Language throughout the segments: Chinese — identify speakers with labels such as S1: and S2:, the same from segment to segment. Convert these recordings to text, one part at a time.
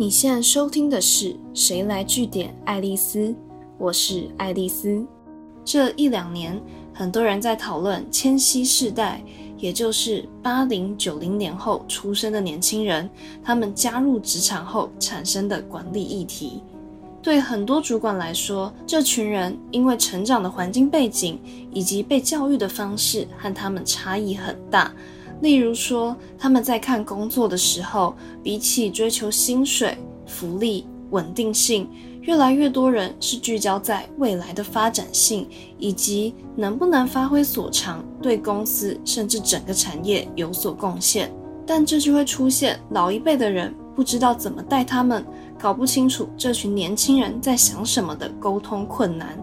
S1: 你现在收听的是《谁来据点爱丽丝》，我是爱丽丝。这一两年，很多人在讨论千禧世代，也就是八零九零年后出生的年轻人，他们加入职场后产生的管理议题。对很多主管来说，这群人因为成长的环境背景以及被教育的方式和他们差异很大。例如说，他们在看工作的时候，比起追求薪水、福利、稳定性，越来越多人是聚焦在未来的发展性以及能不能发挥所长，对公司甚至整个产业有所贡献。但这就会出现老一辈的人不知道怎么带他们，搞不清楚这群年轻人在想什么的沟通困难。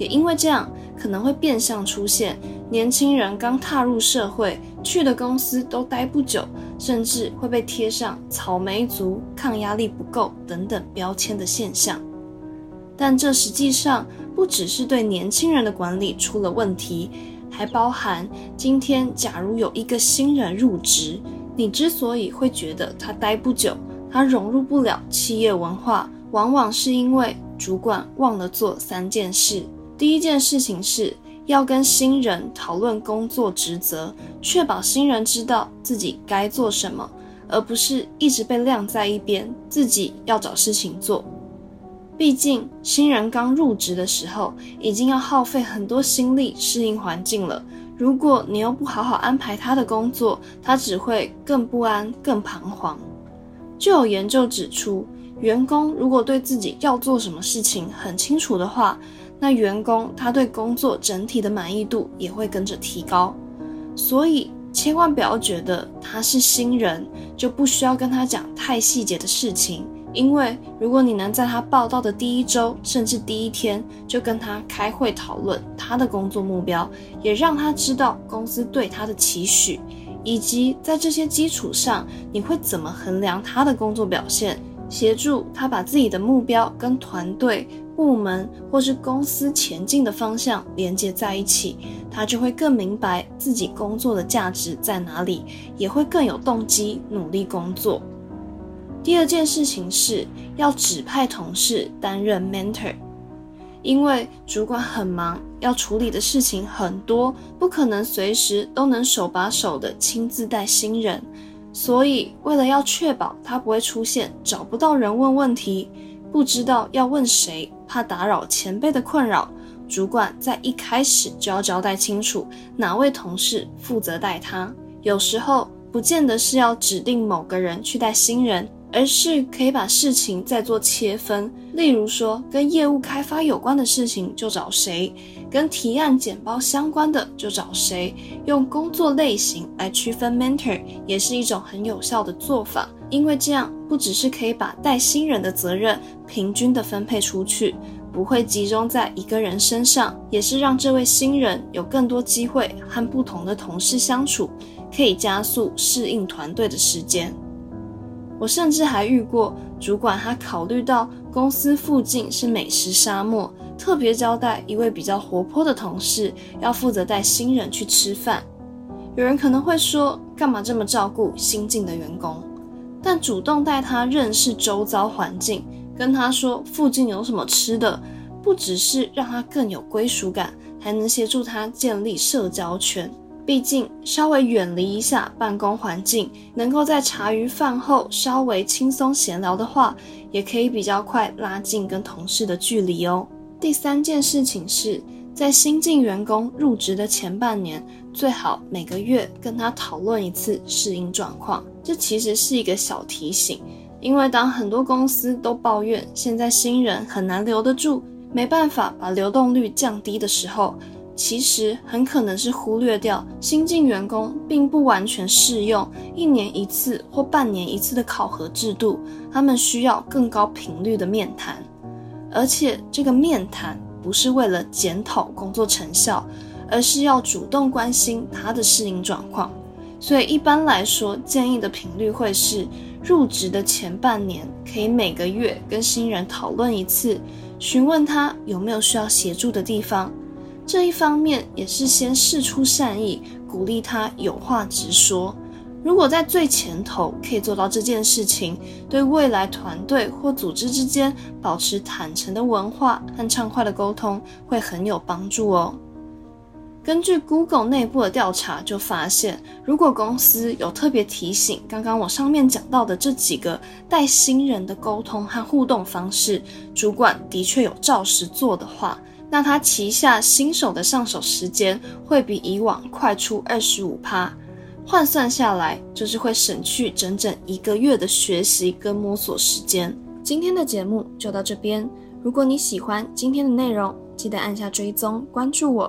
S1: 也因为这样，可能会变相出现年轻人刚踏入社会，去的公司都待不久，甚至会被贴上草莓族、抗压力不够等等标签的现象。但这实际上不只是对年轻人的管理出了问题，还包含今天假如有一个新人入职，你之所以会觉得他待不久，他融入不了企业文化，往往是因为主管忘了做三件事。第一件事情是要跟新人讨论工作职责，确保新人知道自己该做什么，而不是一直被晾在一边，自己要找事情做。毕竟新人刚入职的时候，已经要耗费很多心力适应环境了。如果你又不好好安排他的工作，他只会更不安、更彷徨。就有研究指出，员工如果对自己要做什么事情很清楚的话，那员工他对工作整体的满意度也会跟着提高，所以千万不要觉得他是新人就不需要跟他讲太细节的事情，因为如果你能在他报道的第一周甚至第一天就跟他开会讨论他的工作目标，也让他知道公司对他的期许，以及在这些基础上你会怎么衡量他的工作表现，协助他把自己的目标跟团队。部门或是公司前进的方向连接在一起，他就会更明白自己工作的价值在哪里，也会更有动机努力工作。第二件事情是要指派同事担任 mentor，因为主管很忙，要处理的事情很多，不可能随时都能手把手的亲自带新人，所以为了要确保他不会出现找不到人问问题。不知道要问谁，怕打扰前辈的困扰，主管在一开始就要交代清楚哪位同事负责带他。有时候不见得是要指定某个人去带新人，而是可以把事情再做切分。例如说，跟业务开发有关的事情就找谁，跟提案简报相关的就找谁。用工作类型来区分 mentor，也是一种很有效的做法。因为这样不只是可以把带新人的责任平均的分配出去，不会集中在一个人身上，也是让这位新人有更多机会和不同的同事相处，可以加速适应团队的时间。我甚至还遇过主管，他考虑到公司附近是美食沙漠，特别交代一位比较活泼的同事要负责带新人去吃饭。有人可能会说，干嘛这么照顾新进的员工？但主动带他认识周遭环境，跟他说附近有什么吃的，不只是让他更有归属感，还能协助他建立社交圈。毕竟稍微远离一下办公环境，能够在茶余饭后稍微轻松闲聊的话，也可以比较快拉近跟同事的距离哦。第三件事情是。在新进员工入职的前半年，最好每个月跟他讨论一次适应状况。这其实是一个小提醒，因为当很多公司都抱怨现在新人很难留得住，没办法把流动率降低的时候，其实很可能是忽略掉新进员工并不完全适用一年一次或半年一次的考核制度，他们需要更高频率的面谈，而且这个面谈。不是为了检讨工作成效，而是要主动关心他的适应状况。所以一般来说，建议的频率会是入职的前半年，可以每个月跟新人讨论一次，询问他有没有需要协助的地方。这一方面也是先试出善意，鼓励他有话直说。如果在最前头可以做到这件事情，对未来团队或组织之间保持坦诚的文化和畅快的沟通会很有帮助哦。根据 Google 内部的调查就发现，如果公司有特别提醒刚刚我上面讲到的这几个带新人的沟通和互动方式，主管的确有照实做的话，那他旗下新手的上手时间会比以往快出二十五趴。换算下来，就是会省去整整一个月的学习跟摸索时间。今天的节目就到这边。如果你喜欢今天的内容，记得按下追踪关注我。